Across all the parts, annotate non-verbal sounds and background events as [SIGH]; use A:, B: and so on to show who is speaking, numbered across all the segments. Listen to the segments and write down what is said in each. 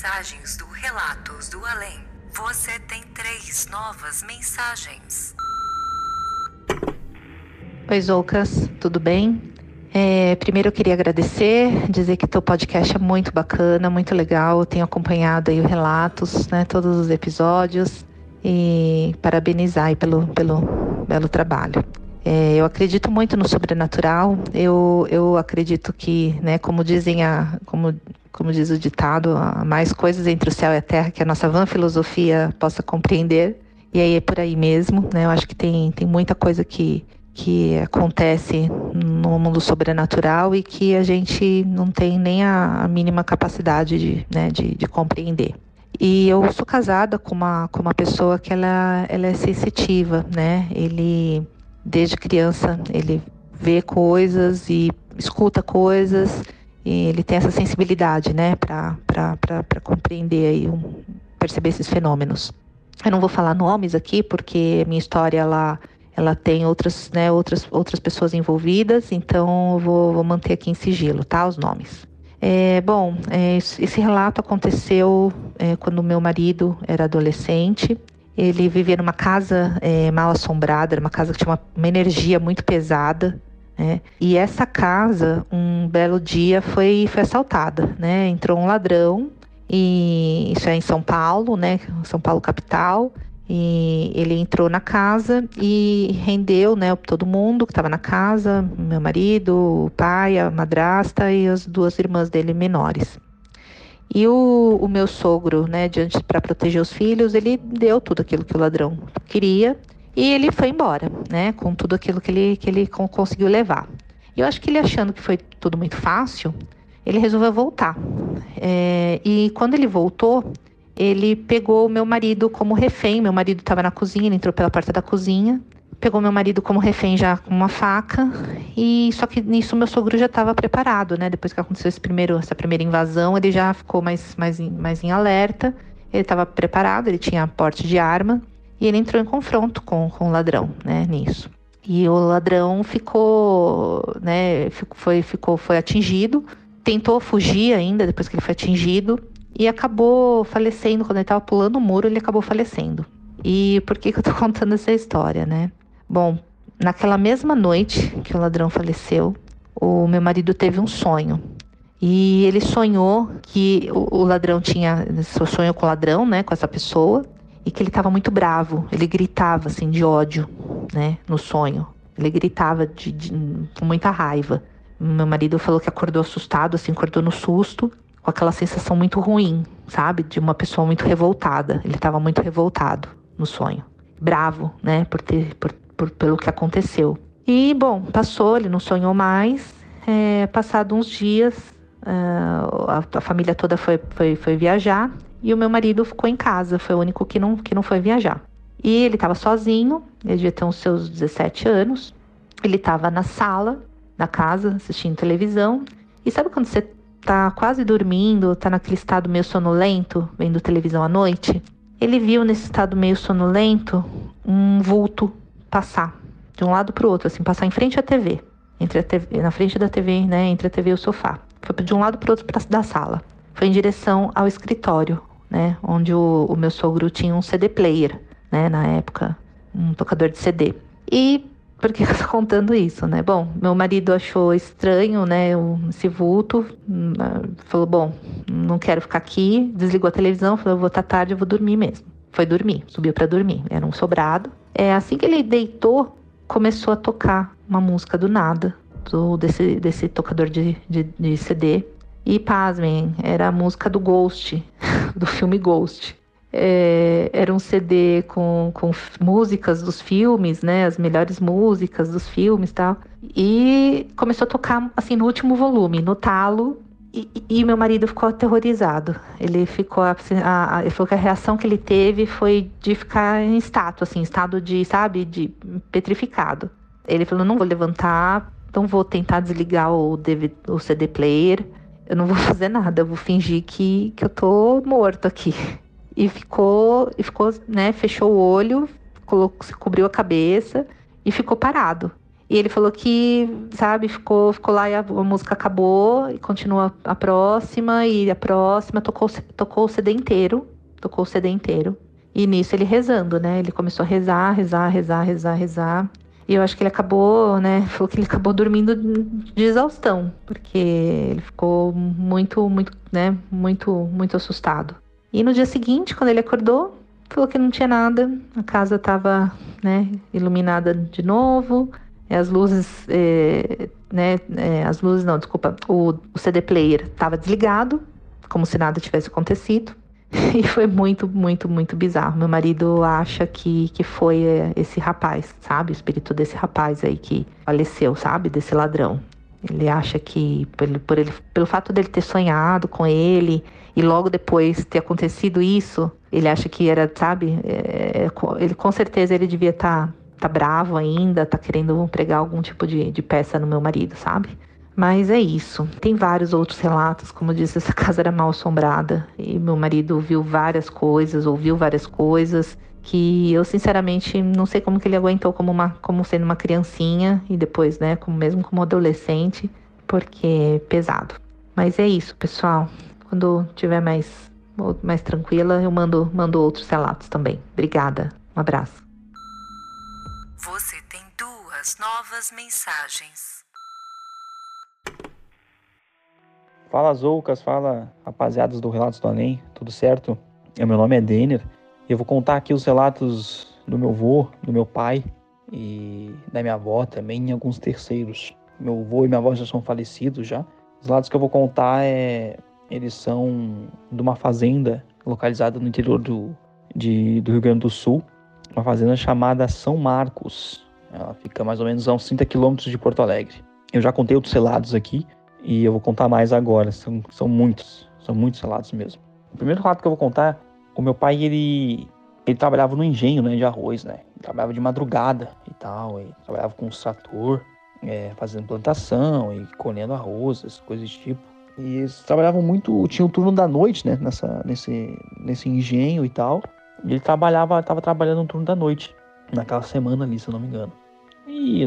A: mensagens do Relatos do Além. Você tem três novas mensagens.
B: Oi, Zoucas, tudo bem? É, primeiro eu queria agradecer, dizer que teu podcast é muito bacana, muito legal. Eu tenho acompanhado aí os relatos, né, todos os episódios e parabenizar aí pelo, pelo belo trabalho. É, eu acredito muito no sobrenatural. Eu, eu acredito que, né, como dizem a, como, como diz o ditado, há mais coisas entre o céu e a terra que a nossa van filosofia possa compreender. E aí é por aí mesmo, né? Eu acho que tem, tem muita coisa que, que acontece no mundo sobrenatural e que a gente não tem nem a, a mínima capacidade de, né, de, de, compreender. E eu sou casada com uma, com uma pessoa que ela, ela é sensitiva, né? Ele, desde criança, ele vê coisas e escuta coisas e ele tem essa sensibilidade, né, para compreender aí, perceber esses fenômenos. Eu não vou falar nomes aqui porque minha história ela ela tem outras, né, outras, outras pessoas envolvidas, então eu vou, vou manter aqui em sigilo, tá? Os nomes. É, bom, é, esse relato aconteceu é, quando meu marido era adolescente. Ele vivia numa casa é, mal assombrada, uma casa que tinha uma, uma energia muito pesada. Né? E essa casa, um belo dia, foi, foi assaltada. Né? Entrou um ladrão, e isso é em São Paulo, né? São Paulo capital. E ele entrou na casa e rendeu, né, todo mundo que estava na casa, meu marido, o pai, a madrasta e as duas irmãs dele menores. E o, o meu sogro, né, diante para proteger os filhos, ele deu tudo aquilo que o ladrão queria e ele foi embora, né, com tudo aquilo que ele, que ele conseguiu levar. E eu acho que ele achando que foi tudo muito fácil, ele resolveu voltar. É, e quando ele voltou, ele pegou meu marido como refém. Meu marido estava na cozinha, ele entrou pela porta da cozinha, pegou meu marido como refém já com uma faca. E só que nisso meu sogro já estava preparado, né? Depois que aconteceu esse primeiro, essa primeira invasão, ele já ficou mais, mais, mais em alerta. Ele estava preparado, ele tinha porte de arma e ele entrou em confronto com, com o ladrão, né? Nisso. E o ladrão ficou, né? Foi, ficou, foi atingido, tentou fugir ainda depois que ele foi atingido e acabou falecendo. Quando ele estava pulando o muro, ele acabou falecendo. E por que, que eu tô [LAUGHS] contando essa história, né? Bom, naquela mesma noite que o ladrão faleceu, o meu marido teve um sonho. E ele sonhou que o, o ladrão tinha. Sonhou com o ladrão, né? Com essa pessoa. E que ele estava muito bravo. Ele gritava, assim, de ódio, né? No sonho. Ele gritava de, de, com muita raiva. Meu marido falou que acordou assustado, assim, acordou no susto com aquela sensação muito ruim, sabe? De uma pessoa muito revoltada. Ele estava muito revoltado no sonho. Bravo, né? Por ter, por, por, pelo que aconteceu. E, bom, passou, ele não sonhou mais. É, passado uns dias, a, a, família toda foi, foi, foi viajar e o meu marido ficou em casa. Foi o único que não, que não foi viajar. E ele estava sozinho, ele devia ter uns seus 17 anos. Ele estava na sala da casa assistindo televisão. E sabe quando você tá quase dormindo, tá naquele estado meio sonolento, vendo televisão à noite, ele viu nesse estado meio sonolento um vulto passar de um lado para o outro, assim, passar em frente à TV, entre a TV, na frente da TV, né, entre a TV e o sofá. Foi de um lado para o outro da sala. Foi em direção ao escritório, né, onde o, o meu sogro tinha um CD player, né, na época, um tocador de CD. E por que eu tô contando isso, né? Bom, meu marido achou estranho, né, esse vulto, hum, falou, bom, não quero ficar aqui, desligou a televisão, falou, vou estar tarde, eu vou dormir mesmo. Foi dormir, subiu para dormir, era um sobrado. É assim que ele deitou, começou a tocar uma música do nada, do, desse, desse tocador de, de, de CD. E pasmem, era a música do Ghost, [LAUGHS] do filme Ghost é, era um CD com, com músicas dos filmes, né? As melhores músicas dos filmes e tal. E começou a tocar, assim, no último volume, no talo. E, e meu marido ficou aterrorizado. Ele ficou, assim, a, a, ele falou que a reação que ele teve foi de ficar em estátua, assim, estado de, sabe, de petrificado. Ele falou: não vou levantar, não vou tentar desligar o, DVD, o CD player, eu não vou [LAUGHS] fazer nada, eu vou fingir que, que eu tô morto aqui e ficou, e ficou, né, fechou o olho, colocou, cobriu a cabeça e ficou parado. E ele falou que, sabe, ficou, ficou lá e a, a música acabou e continua a próxima e a próxima, tocou, tocou o CD inteiro, tocou o CD inteiro. E nisso ele rezando, né? Ele começou a rezar, rezar, rezar, rezar, rezar. E eu acho que ele acabou, né? Falou que ele acabou dormindo de exaustão, porque ele ficou muito, muito, né? Muito, muito assustado. E no dia seguinte, quando ele acordou, falou que não tinha nada, a casa estava né, iluminada de novo, as luzes, é, né, é, as luzes não, desculpa, o, o CD player estava desligado, como se nada tivesse acontecido. [LAUGHS] E foi muito, muito, muito bizarro. Meu marido acha que, que foi é, esse rapaz, sabe? O espírito desse rapaz aí que faleceu, sabe? Desse ladrão. Ele acha que, por, por ele, pelo fato dele ter sonhado com ele e logo depois ter acontecido isso, ele acha que era, sabe? É, ele com certeza ele devia estar tá, tá bravo ainda, tá querendo pregar algum tipo de, de peça no meu marido, sabe? Mas é isso. Tem vários outros relatos, como eu disse, essa [LAUGHS] casa era mal assombrada e meu marido viu várias coisas, ouviu várias coisas que eu sinceramente não sei como que ele aguentou como uma como sendo uma criancinha e depois, né, como mesmo como adolescente, porque é pesado. Mas é isso, pessoal. Quando tiver mais, mais tranquila, eu mando, mando outros relatos também. Obrigada. Um abraço.
A: Você tem duas novas mensagens.
C: Fala Zoucas, fala rapaziadas do Relatos do Além, tudo certo? O meu nome é Denner e eu vou contar aqui os relatos do meu avô, do meu pai e da minha avó também e alguns terceiros. Meu avô e minha avó já são falecidos já. Os relatos que eu vou contar é eles são de uma fazenda localizada no interior do, de, do Rio Grande do Sul, uma fazenda chamada São Marcos. Ela fica mais ou menos a uns 30 quilômetros de Porto Alegre. Eu já contei outros relatos aqui e eu vou contar mais agora. São, são muitos, são muitos relatos mesmo. O primeiro relato que eu vou contar, o meu pai ele ele trabalhava no engenho, né, de arroz, né? Ele trabalhava de madrugada e tal, e trabalhava com um trator, é, fazendo plantação e colhendo arroz, essas coisas do tipo. E eles trabalhavam muito, tinha o turno da noite, né, nessa, nesse, nesse engenho e tal. E ele trabalhava, estava trabalhando no turno da noite, naquela semana ali, se eu não me engano. E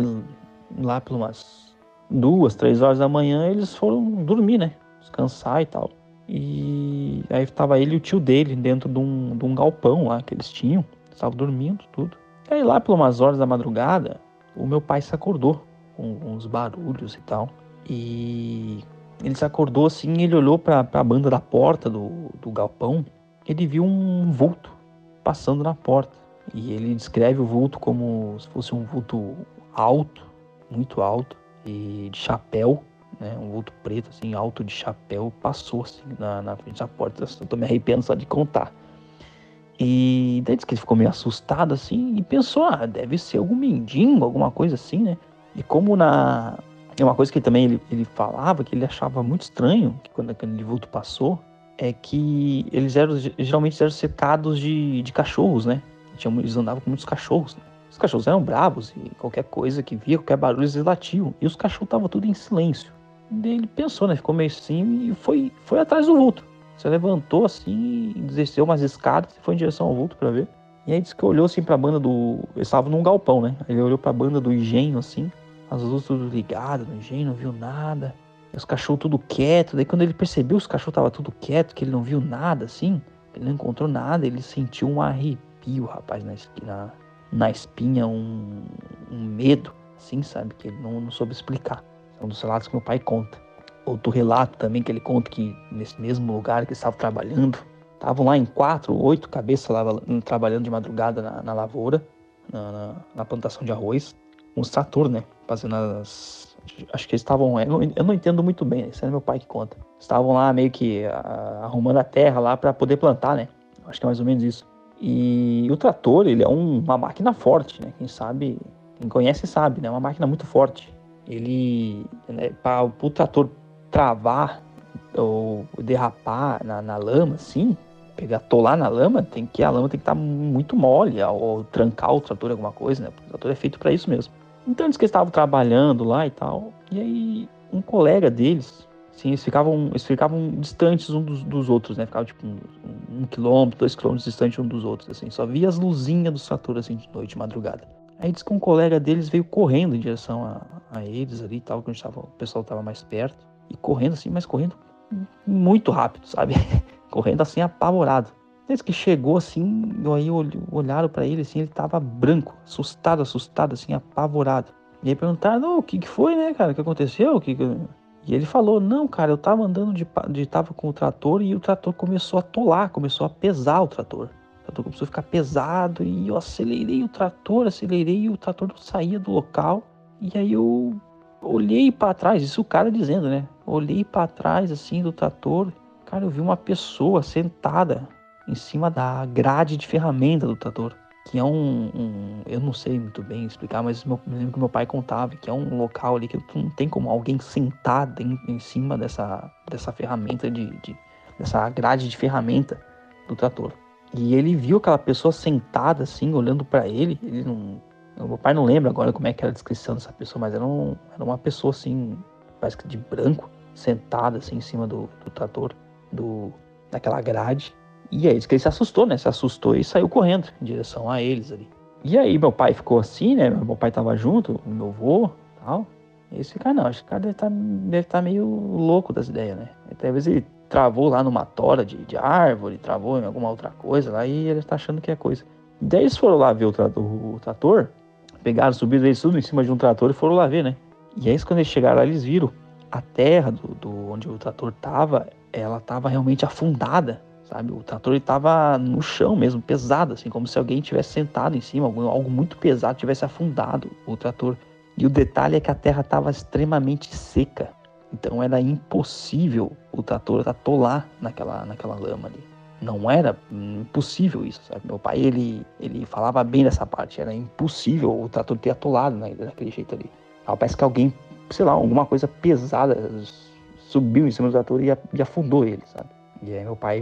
C: lá umas duas, três horas da manhã, eles foram dormir, né, descansar e tal. E aí estava ele e o tio dele dentro de um, de um galpão lá que eles tinham, estavam dormindo, tudo. E aí lá por umas horas da madrugada, o meu pai se acordou com uns barulhos e tal. E ele se acordou assim, ele olhou para a banda da porta do, do galpão, ele viu um vulto passando na porta. E ele descreve o vulto como se fosse um vulto alto, muito alto, e de chapéu, né? Um vulto preto, assim, alto de chapéu, passou assim na, na frente da porta. Eu tô me arrependendo só de contar. E daí disse que ele ficou meio assustado assim e pensou, ah, deve ser algum mendigo, alguma coisa assim, né? E como na, e uma coisa que também ele, ele falava, que ele achava muito estranho, que quando aquele vulto passou, é que eles eram geralmente eram cercados de, de cachorros, né? Eles andavam com muitos cachorros. Né? Os cachorros eram bravos e qualquer coisa que via, qualquer barulho eles latiam. E os cachorros estavam tudo em silêncio. E ele pensou, né? Ficou meio assim e foi, foi atrás do vulto. Você levantou assim, desceu umas escadas e foi em direção ao vulto para ver. E aí disse que olhou assim pra banda do. Eles estavam num galpão, né? Ele olhou pra banda do engenho assim, as luzes tudo ligadas no engenho, não viu nada. Os cachorros tudo quieto. Daí quando ele percebeu os cachorros estavam tudo quieto, que ele não viu nada assim, ele não encontrou nada, ele sentiu um arrepio, rapaz, na, na, na espinha, um, um medo, assim, sabe? Que ele não, não soube explicar. É um dos relatos que meu pai conta. Outro relato também que ele conta que nesse mesmo lugar que ele estava trabalhando, estavam lá em quatro, oito cabeças lá, trabalhando de madrugada na, na lavoura, na, na, na, plantação de arroz. Um trator, né? Fazendo as. Acho que eles estavam. Eu, eu não entendo muito bem, isso é meu pai que conta. Estavam lá meio que a, arrumando a terra lá para poder plantar, né? Acho que é mais ou menos isso. E o trator, ele é um, uma máquina forte, né? Quem sabe, quem conhece sabe, né? É uma máquina muito forte. Ele, né, para o trator travar ou derrapar na, na lama, assim, pegar, tolar na lama, tem que a lama tem que estar tá muito mole, ou trancar o trator alguma coisa, né? Porque o trator é feito para isso mesmo. Então eles que estavam trabalhando lá e tal. E aí um colega deles, sim, eles ficavam, eles ficavam distantes um dos, dos outros, né? Ficavam tipo um, um, quilômetro, dois quilômetros distantes um dos outros, assim. Só via as luzinhas do trator assim de noite, de madrugada. Aí diz que um colega deles veio correndo em direção a, a eles ali e tal, que tava, o pessoal estava mais perto. E correndo assim, mas correndo muito rápido, sabe? [LAUGHS] correndo assim apavorado. Desde que chegou assim, aí olharam para ele assim, ele tava branco, assustado, assustado assim, apavorado. E aí perguntaram, o que, que foi, né, cara? O que aconteceu? O que, que... E ele falou, não, cara, eu tava andando de, de tava com o trator e o trator começou a tolar, começou a pesar o trator. O trator começou a ficar pesado e eu acelerei o trator, acelerei e o trator não saía do local. E aí eu olhei para trás, isso o cara dizendo, né? Olhei para trás assim do trator Cara, eu vi uma pessoa sentada em cima da grade de ferramenta do trator. Que é um, um Eu não sei muito bem explicar, mas meu, me lembro que meu pai contava que é um local ali que não tem como alguém sentado em, em cima dessa, dessa ferramenta de, de. dessa grade de ferramenta do trator. E ele viu aquela pessoa sentada assim, olhando para ele. Ele não. Meu pai não lembra agora como é que era a descrição dessa pessoa, mas era, um, era uma pessoa assim, parece que de branco, sentada assim em cima do, do trator do, daquela grade. E é isso que ele se assustou, né? Se assustou e saiu correndo em direção a eles ali. E aí meu pai ficou assim, né? Meu pai tava junto, meu avô tal. E esse cara não, esse cara deve estar tá, deve tá meio louco das ideias, né? Talvez ele travou lá numa tora de, de árvore, travou em alguma outra coisa lá e ele tá achando que é coisa. Daí eles foram lá ver o, tra o, trator, pegaram, subiram eles tudo em cima de um trator e foram lá ver, né? E aí quando eles chegaram lá, eles viram a terra do, do onde o trator tava ela estava realmente afundada, sabe? O trator estava no chão mesmo, pesado, assim, como se alguém tivesse sentado em cima, algo, algo muito pesado tivesse afundado o trator. E o detalhe é que a terra estava extremamente seca, então era impossível o trator atolar naquela, naquela lama ali. Não era impossível isso, sabe? Meu pai, ele, ele falava bem dessa parte, era impossível o trator ter atolado daquele jeito ali. Parece que alguém, sei lá, alguma coisa pesada subiu em cima do ator e, e afundou ele, sabe? E aí meu pai,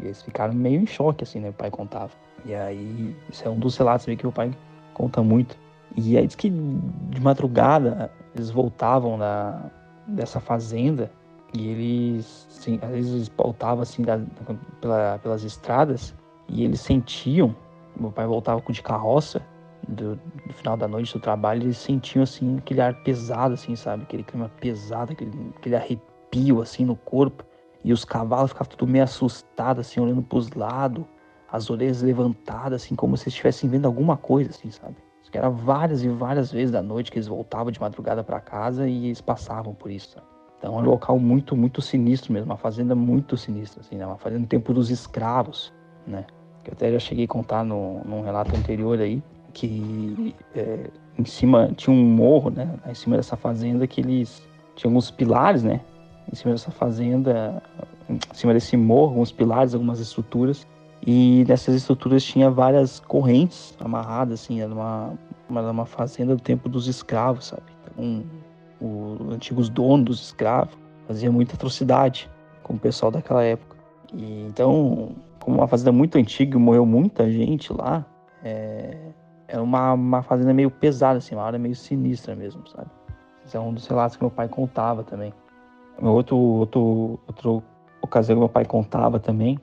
C: eles ficaram meio em choque, assim, né? Meu pai contava. E aí, isso é um dos relatos que meu pai conta muito. E aí diz que de madrugada eles voltavam da, dessa fazenda e eles, assim, às vezes eles voltavam assim da, pela, pelas estradas e eles sentiam, meu pai voltava de carroça do, do, final da noite do trabalho, eles sentiam assim aquele ar pesado, assim, sabe? Aquele clima pesado, aquele, aquele arrepio assim no corpo e os cavalos ficavam tudo meio assustados, assim, olhando para os lados, as orelhas levantadas, assim, como se estivessem vendo alguma coisa, assim, sabe? Isso que era várias e várias vezes da noite que eles voltavam de madrugada para casa e eles passavam por isso, sabe? Então é um local muito, muito sinistro mesmo, uma fazenda muito sinistra, assim, né? Uma fazenda no tempo dos escravos, né? Que eu até já cheguei a contar no, num relato anterior aí, que é, em cima tinha um morro, né? Em cima dessa fazenda que eles tinham alguns pilares, né? Em cima dessa fazenda, em cima desse morro, alguns pilares, algumas estruturas. E nessas estruturas tinha várias correntes amarradas, assim, era uma, uma, uma fazenda do tempo dos escravos, sabe? Então, os antigos donos dos escravos faziam muita atrocidade com o pessoal daquela época. E então, como uma fazenda muito antiga e morreu muita gente lá, é, era uma, uma fazenda meio pesada, assim, uma área meio sinistra mesmo, sabe? Esse é um dos relatos que meu pai contava também. Outro, outro, outro ocasião que meu pai contava também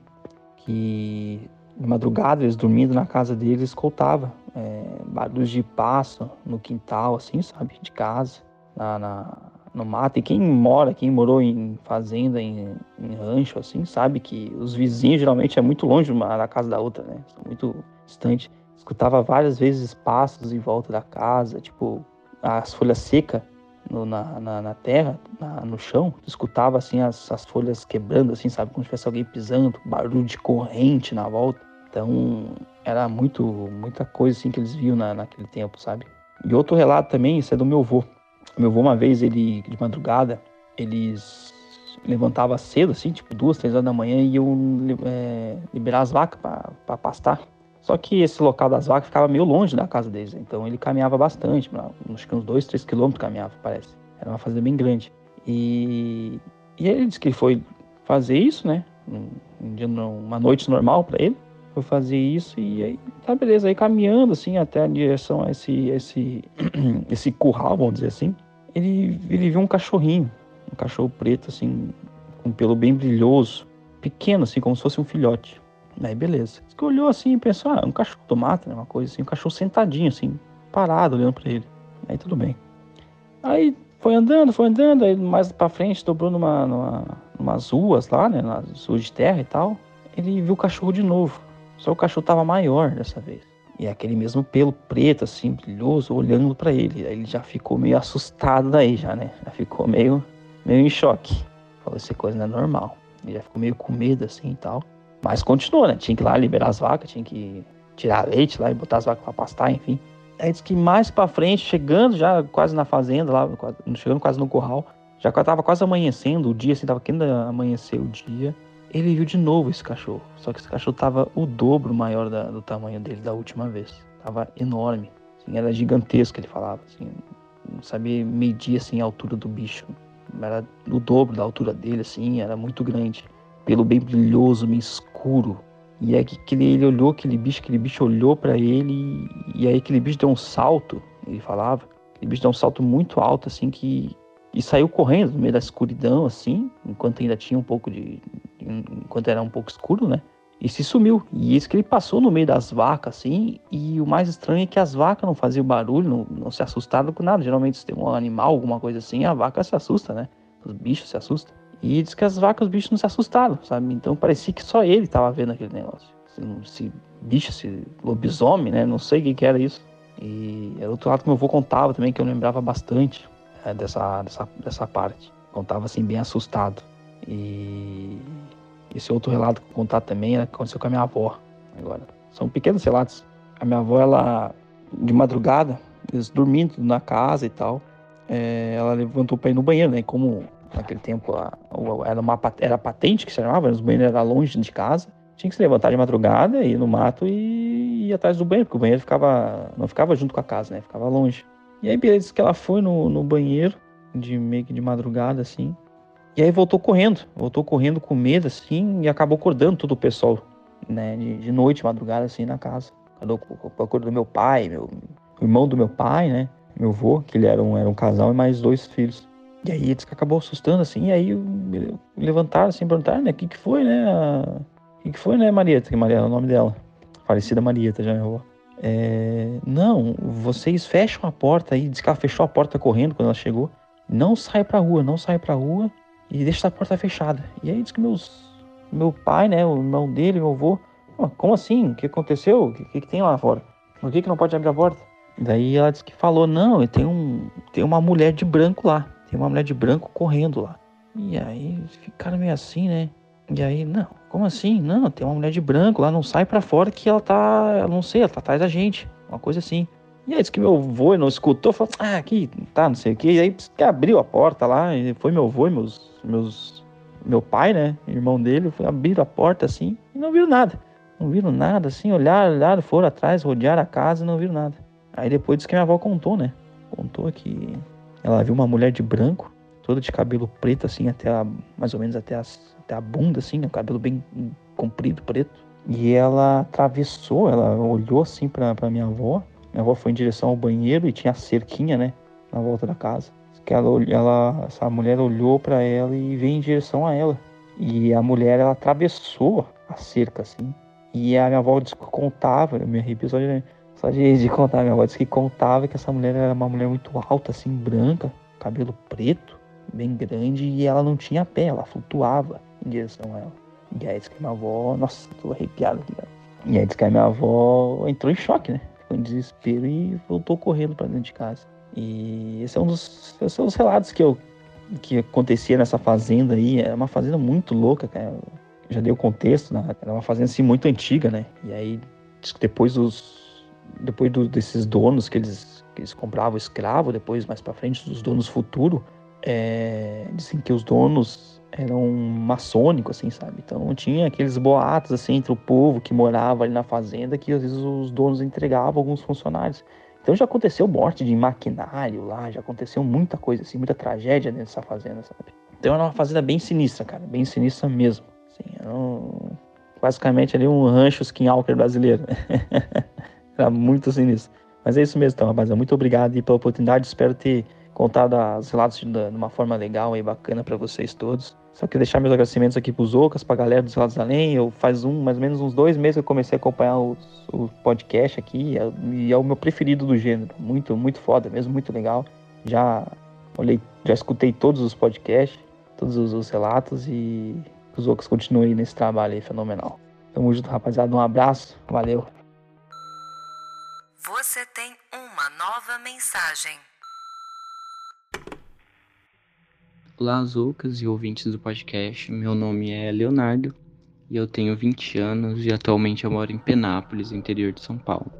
C: que de madrugada eles dormindo na casa deles escutava é, barulhos de passo no quintal, assim, sabe, de casa, na, na, no mato. E quem mora, quem morou em fazenda, em, em rancho, assim, sabe que os vizinhos geralmente é muito longe uma da casa da outra, né? São muito distantes. Escutava várias vezes passos em volta da casa, tipo, as folhas secas no, na, na, na, terra, na, no chão, escutava assim as, as folhas quebrando, assim, sabe? Como se tivesse alguém pisando, barulho de corrente na volta. Então, era muito, muita coisa assim que eles viam na, naquele tempo, sabe? E outro relato também, isso é do meu avô. Meu avô, uma vez, ele, de madrugada, eles levantava cedo, assim, tipo duas, três horas da manhã, e iam é, liberar as vacas para pastar. Só que esse local das vacas ficava meio longe da casa deles, então ele caminhava bastante, acho que uns dois, três quilômetros caminhava, parece. Era uma fazenda bem grande. E, e ele disse que foi fazer isso, né? Um, dia, uma noite normal para ele. Foi fazer isso e aí, tá beleza. Aí caminhando assim até a direção a esse, esse, [CLEARS THROAT] esse curral, vamos dizer assim. Ele, ele viu um cachorrinho, um cachorro preto assim, com pelo bem brilhoso, pequeno assim, como se fosse um filhote. Aí beleza. Ele olhou assim e pensou, ah, um cachorro do mato, né? Uma coisa assim, um cachorro sentadinho assim, parado olhando para ele. Aí tudo bem. Aí foi andando, foi andando, aí mais para frente dobrou numa, numa umas ruas lá, né? Nas ruas de terra e tal. Ele viu o cachorro de novo. Só o cachorro tava maior dessa vez. E aquele mesmo pelo preto, assim, brilhoso, olhando para ele. Aí ele já ficou meio assustado daí, já, né? Já ficou meio, meio em choque. Falou, essa coisa não é normal. Ele já ficou meio com medo, assim, e tal. Mas continuou, né? Tinha que ir lá liberar as vacas, tinha que tirar leite lá e botar as vacas pra pastar, enfim. Aí disse que mais para frente, chegando já quase na fazenda, lá, chegando quase no curral, já tava quase amanhecendo o dia, assim, tava querendo amanhecer o dia ele viu de novo esse cachorro. Só que esse cachorro tava o dobro maior da, do tamanho dele da última vez. Tava enorme. Assim, era gigantesco, ele falava. Assim, não sabia medir assim, a altura do bicho. Era o dobro da altura dele, assim, era muito grande. Pelo bem brilhoso, meio escuro. E aí que ele olhou aquele bicho, aquele bicho olhou para ele e, e aí aquele bicho deu um salto, ele falava. Aquele bicho deu um salto muito alto, assim, que, e saiu correndo no meio da escuridão, assim, enquanto ainda tinha um pouco de, enquanto era um pouco escuro, né? E se sumiu. E isso que ele passou no meio das vacas, assim. E o mais estranho é que as vacas não faziam barulho, não, não se assustaram com nada. Geralmente, se tem um animal, alguma coisa assim, a vaca se assusta, né? Os bichos se assustam. E diz que as vacas, os bichos não se assustaram, sabe? Então parecia que só ele estava vendo aquele negócio. Se, se bicho, se lobisomem, né? Não sei o que, que era isso. E era outro lado que meu avô contava também, que eu lembrava bastante é, dessa, dessa, dessa parte. Contava assim, bem assustado. E esse outro relato que eu contar também é aconteceu com a minha avó. Agora, são pequenos relatos. A minha avó, ela, de madrugada, eles dormindo na casa e tal, é, ela levantou para ir no banheiro, né? Como naquele tempo a, a, era, uma, era patente que se chamava, os banheiros eram longe de casa, tinha que se levantar de madrugada, ir no mato e ir atrás do banheiro, porque o banheiro ficava, não ficava junto com a casa, né? Ficava longe. E aí, beleza, que ela foi no, no banheiro, de meio que de madrugada, assim, e aí voltou correndo, voltou correndo com medo, assim, e acabou acordando todo o pessoal, né, de, de noite, madrugada, assim, na casa. Acordou, acordou meu pai, meu irmão do meu pai, né, meu avô, que ele era um, era um casal e mais dois filhos. E aí eles acabou assustando, assim, e aí levantaram, assim, perguntaram, né, o que que foi, né, o que que foi, né, Marieta, que Marieta é o nome dela, falecida Marieta, já, avó. É, não, vocês fecham a porta aí, diz que ela fechou a porta correndo quando ela chegou. Não sai pra rua, não sai pra rua e deixa a porta fechada. E aí diz que meus, meu pai, né, o irmão dele, meu avô, como assim? O que aconteceu? O que, que, tem lá fora? Por que, que não pode abrir a porta? Daí ela disse que falou, não, tem, um, tem uma mulher de branco lá. Tem uma mulher de branco correndo lá. E aí ficaram meio assim, né? E aí, não, como assim? Não, tem uma mulher de branco lá, não sai para fora que ela tá, não sei, ela tá atrás da gente. Uma coisa assim. E aí disse que meu avô não escutou, falou, ah, aqui tá, não sei o que. E aí que abriu a porta lá, e foi meu avô e meus, meus, meu pai, né, irmão dele, foi abrir a porta assim e não viram nada. Não viram nada, assim, olharam, olharam, foram atrás, rodearam a casa e não viram nada. Aí depois disse que minha avó contou, né, contou que ela viu uma mulher de branco, toda de cabelo preto, assim, até a, mais ou menos até, as, até a bunda, assim, né, cabelo bem comprido, preto. E ela atravessou, ela olhou assim pra, pra minha avó, minha avó foi em direção ao banheiro e tinha a cerquinha, né? Na volta da casa. Que ela, ela, essa mulher olhou para ela e veio em direção a ela. E a mulher, ela atravessou a cerca, assim. E a minha avó contava, eu me arrepio só de, só de, de contar. Minha avó disse que contava que essa mulher era uma mulher muito alta, assim, branca, cabelo preto, bem grande, e ela não tinha pé, ela flutuava em direção a ela. E aí disse que minha avó, nossa, tô arrepiado aqui, cara. E aí disse que a minha avó entrou em choque, né? Ficou em desespero e voltou correndo para dentro de casa. E esse é um dos, esses são os relatos que eu que acontecia nessa fazenda aí. Era uma fazenda muito louca, cara. Já dei o contexto, né? Era uma fazenda assim muito antiga, né? E aí depois os depois do, desses donos que eles que eles compravam escravo, depois mais para frente dos donos futuros, é, dizem que os donos eram maçônicos, assim, sabe? Então tinha aqueles boatos assim entre o povo que morava ali na fazenda que às vezes os donos entregavam alguns funcionários. Então já aconteceu morte de maquinário lá, já aconteceu muita coisa assim, muita tragédia nessa fazenda, sabe? Então era uma fazenda bem sinistra, cara, bem sinistra mesmo. Assim, era um, basicamente ali um rancho skinwalker brasileiro. [LAUGHS] era muito sinistro. Mas é isso mesmo, então, rapaziada. Muito obrigado pela oportunidade. Espero ter contado os relatos de, uma forma legal e bacana para vocês todos. Só queria deixar meus agradecimentos aqui pros Ocas, pra galera dos Relatos Além. Eu faz um, mais ou menos uns dois meses que eu comecei a acompanhar o podcast aqui e é o meu preferido do gênero. Muito, muito foda mesmo, muito legal. Já olhei, já escutei todos os podcasts, todos os, os relatos e os Ocas continuem nesse trabalho aí fenomenal. Tamo junto, rapaziada. Um abraço, valeu.
A: Você tem uma nova mensagem.
D: Olá, Zoucas e ouvintes do podcast. Meu nome é Leonardo e eu tenho 20 anos e atualmente eu moro em Penápolis, interior de São Paulo.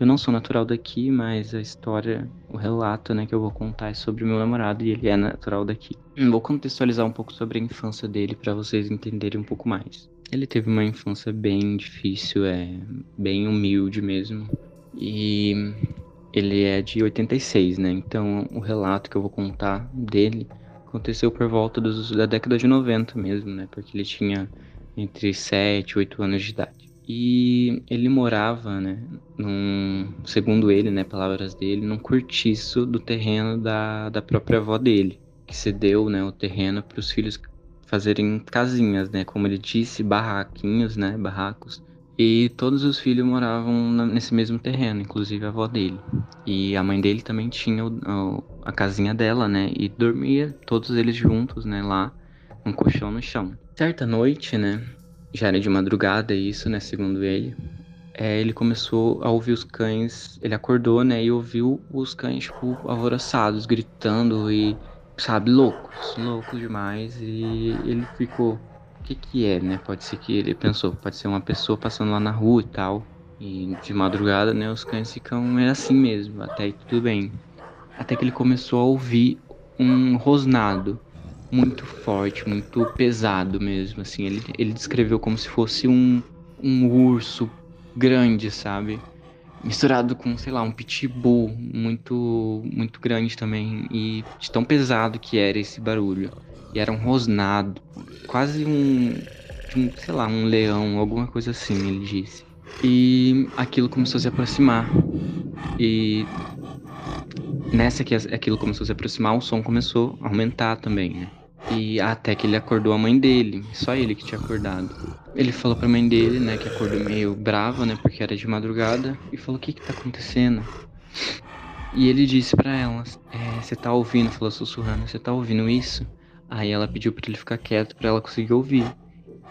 D: Eu não sou natural daqui, mas a história, o relato né, que eu vou contar é sobre meu namorado e ele é natural daqui. Vou contextualizar um pouco sobre a infância dele para vocês entenderem um pouco mais. Ele teve uma infância bem difícil, é bem humilde mesmo. E ele é de 86, né? Então o relato que eu vou contar dele aconteceu por volta dos, da década de 90 mesmo, né? Porque ele tinha entre 7 e 8 anos de idade. E ele morava, né, num, segundo ele, né, palavras dele, num cortiço do terreno da, da própria avó dele, que cedeu, né, o terreno para os filhos fazerem casinhas, né, como ele disse, barraquinhos, né, barracos. E todos os filhos moravam nesse mesmo terreno, inclusive a avó dele. E a mãe dele também tinha o, a casinha dela, né? E dormia todos eles juntos, né? Lá, um colchão no chão. Certa noite, né? Já era de madrugada isso, né? Segundo ele. É, ele começou a ouvir os cães. Ele acordou, né? E ouviu os cães, tipo, alvoroçados, gritando e, sabe, loucos. Loucos demais. E ele ficou que que é, né? Pode ser que ele pensou, pode ser uma pessoa passando lá na rua e tal. E de madrugada, né, os cães ficam é assim mesmo, até aí tudo bem. Até que ele começou a ouvir um rosnado muito forte, muito pesado mesmo, assim. Ele, ele descreveu como se fosse um, um urso grande, sabe? Misturado com, sei lá, um pitbull muito, muito grande também. E de tão pesado que era esse barulho. E era um rosnado, quase um, um, sei lá, um leão, alguma coisa assim, ele disse. E aquilo começou a se aproximar. E nessa que aquilo começou a se aproximar, o som começou a aumentar também, né? E até que ele acordou a mãe dele, só ele que tinha acordado. Ele falou pra mãe dele, né, que acordou meio brava, né, porque era de madrugada, e falou: O que que tá acontecendo? E ele disse para ela: é, Você tá ouvindo? Falou sussurrando: Você tá ouvindo isso? Aí ela pediu para ele ficar quieto para ela conseguir ouvir.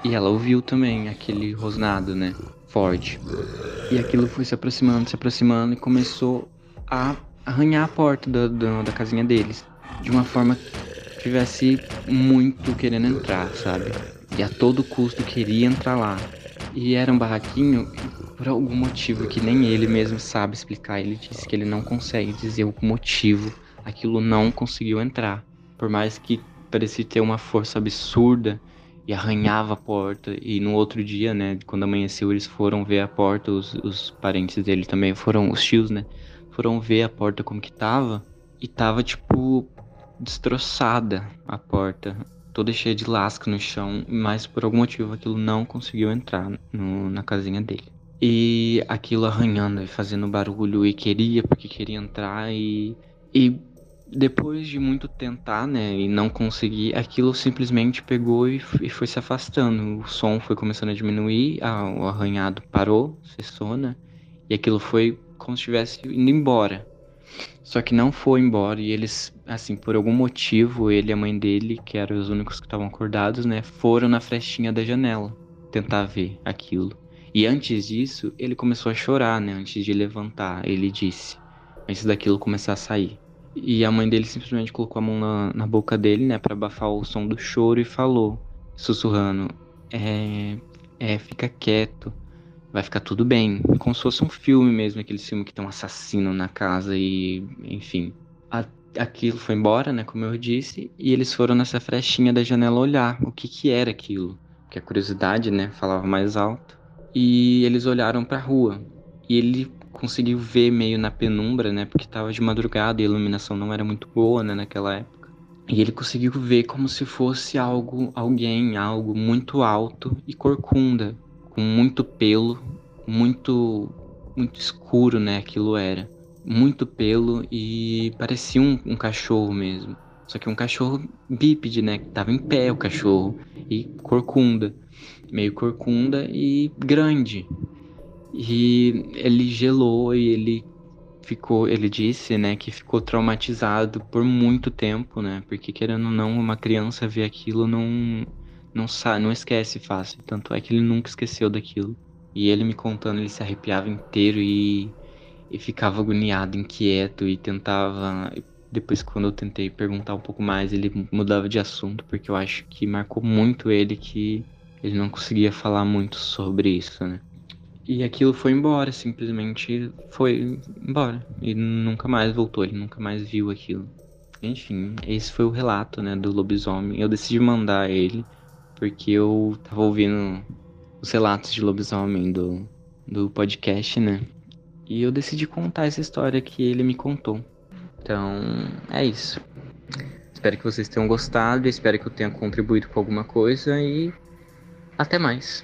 D: E ela ouviu também aquele rosnado, né? Forte. E aquilo foi se aproximando, se aproximando e começou a arranhar a porta da, da, da casinha deles. De uma forma que tivesse muito querendo entrar, sabe? E a todo custo queria entrar lá. E era um barraquinho por algum motivo que nem ele mesmo sabe explicar. Ele disse que ele não consegue dizer o motivo. Aquilo não conseguiu entrar. Por mais que parecia ter uma força absurda e arranhava a porta. E no outro dia, né, quando amanheceu, eles foram ver a porta, os, os parentes dele também foram, os tios, né, foram ver a porta como que tava. E tava, tipo, destroçada a porta, toda cheia de lasca no chão, mas por algum motivo aquilo não conseguiu entrar no, na casinha dele. E aquilo arranhando e fazendo barulho e queria, porque queria entrar e, e depois de muito tentar, né, e não conseguir, aquilo simplesmente pegou e, e foi se afastando. O som foi começando a diminuir, a, o arranhado parou, cessou, né? E aquilo foi como se estivesse indo embora. Só que não foi embora e eles, assim, por algum motivo, ele e a mãe dele, que eram os únicos que estavam acordados, né, foram na frestinha da janela tentar ver aquilo. E antes disso, ele começou a chorar, né, antes de levantar, ele disse, antes daquilo começar a sair. E a mãe dele simplesmente colocou a mão na, na boca dele, né, para abafar o som do choro e falou, sussurrando: É. É, fica quieto, vai ficar tudo bem. Como se fosse um filme mesmo, aquele filme que tem um assassino na casa e. enfim. A, aquilo foi embora, né, como eu disse, e eles foram nessa frestinha da janela olhar o que que era aquilo. Porque a curiosidade, né, falava mais alto. E eles olharam para a rua. E ele conseguiu ver meio na penumbra, né? Porque tava de madrugada e a iluminação não era muito boa, né, naquela época. E ele conseguiu ver como se fosse algo, alguém, algo muito alto e corcunda, com muito pelo, muito muito escuro, né, aquilo era. Muito pelo e parecia um, um cachorro mesmo. Só que um cachorro bípede, né, que tava em pé o cachorro e corcunda, meio corcunda e grande. E ele gelou e ele ficou, ele disse, né, que ficou traumatizado por muito tempo, né? Porque querendo ou não, uma criança ver aquilo não não sabe, não esquece fácil. Tanto é que ele nunca esqueceu daquilo. E ele me contando, ele se arrepiava inteiro e, e ficava agoniado, inquieto e tentava depois quando eu tentei perguntar um pouco mais, ele mudava de assunto, porque eu acho que marcou muito ele que ele não conseguia falar muito sobre isso, né? E aquilo foi embora, simplesmente foi embora. E nunca mais voltou, ele nunca mais viu aquilo. Enfim, esse foi o relato, né, do lobisomem. Eu decidi mandar ele porque eu tava ouvindo os relatos de lobisomem do, do podcast, né? E eu decidi contar essa história que ele me contou. Então, é isso. Espero que vocês tenham gostado, espero que eu tenha contribuído com alguma coisa e até mais.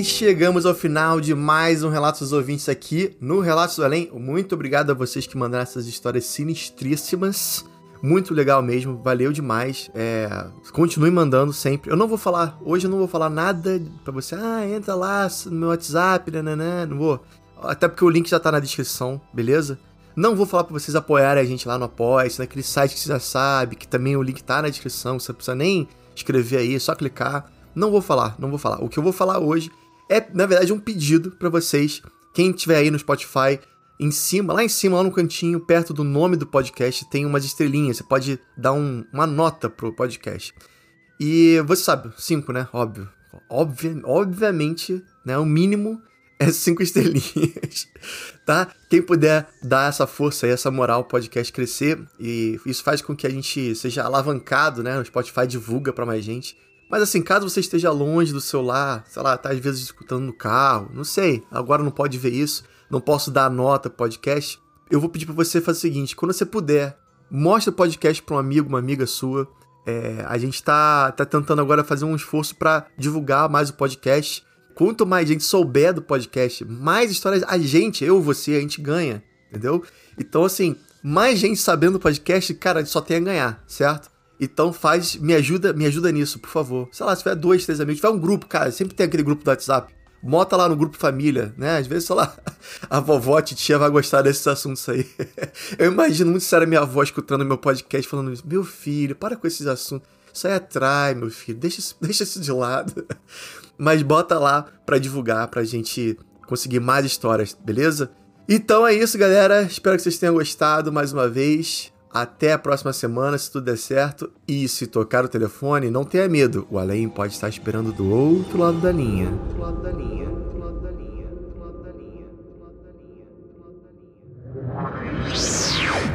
E: E chegamos ao final de mais um Relatos dos Ouvintes aqui no Relatos do Além. Muito obrigado a vocês que mandaram essas histórias sinistríssimas. Muito legal mesmo, valeu demais. É, continue mandando sempre. Eu não vou falar, hoje eu não vou falar nada pra você. Ah, entra lá no meu WhatsApp, né, não vou. Até porque o link já tá na descrição, beleza? Não vou falar pra vocês apoiarem a gente lá no Apoia, naquele site que você já sabe, que também o link tá na descrição, você não precisa nem escrever aí, é só clicar. Não vou falar, não vou falar. O que eu vou falar hoje é, na verdade, um pedido para vocês. Quem tiver aí no Spotify, em cima, lá em cima, lá no cantinho, perto do nome do podcast, tem umas estrelinhas. Você pode dar um, uma nota pro podcast. E você sabe, cinco, né? Óbvio. Obvi obviamente, né? O mínimo é cinco [LAUGHS] estrelinhas, tá? Quem puder dar essa força e essa moral ao podcast crescer, e isso faz com que a gente seja alavancado, né? O Spotify divulga para mais gente. Mas assim, caso você esteja longe do celular, sei lá, tá às vezes escutando no carro, não sei, agora não pode ver isso, não posso dar nota podcast, eu vou pedir para você fazer o seguinte, quando você puder, mostre o podcast para um amigo, uma amiga sua. É, a gente tá, tá tentando agora fazer um esforço para divulgar mais o podcast. Quanto mais gente souber do podcast, mais histórias a gente, eu, você, a gente ganha, entendeu? Então, assim, mais gente sabendo do podcast, cara, só tem a ganhar, certo? Então faz, me ajuda, me ajuda nisso, por favor. Sei lá, se tiver dois, três amigos, se tiver um grupo, cara, sempre tem aquele grupo do WhatsApp. Bota lá no grupo família, né? Às vezes, sei lá, [LAUGHS] a vovó, a titia vai gostar desses assuntos aí. [LAUGHS] Eu imagino muito sério a minha avó escutando meu podcast falando isso. Meu filho, para com esses assuntos. Isso aí atrai, meu filho. Deixa, [LAUGHS] deixa isso de lado. Mas bota lá pra divulgar, pra gente conseguir mais histórias, beleza? Então é isso, galera. Espero que vocês tenham gostado mais uma vez. Até a próxima semana, se tudo der certo. E se tocar o telefone, não tenha medo. O além pode estar esperando do outro lado da linha.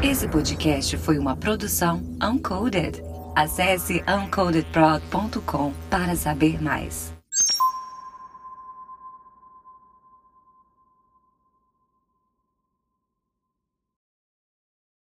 A: Esse podcast foi uma produção Uncoded. Acesse uncodedprod.com para saber mais.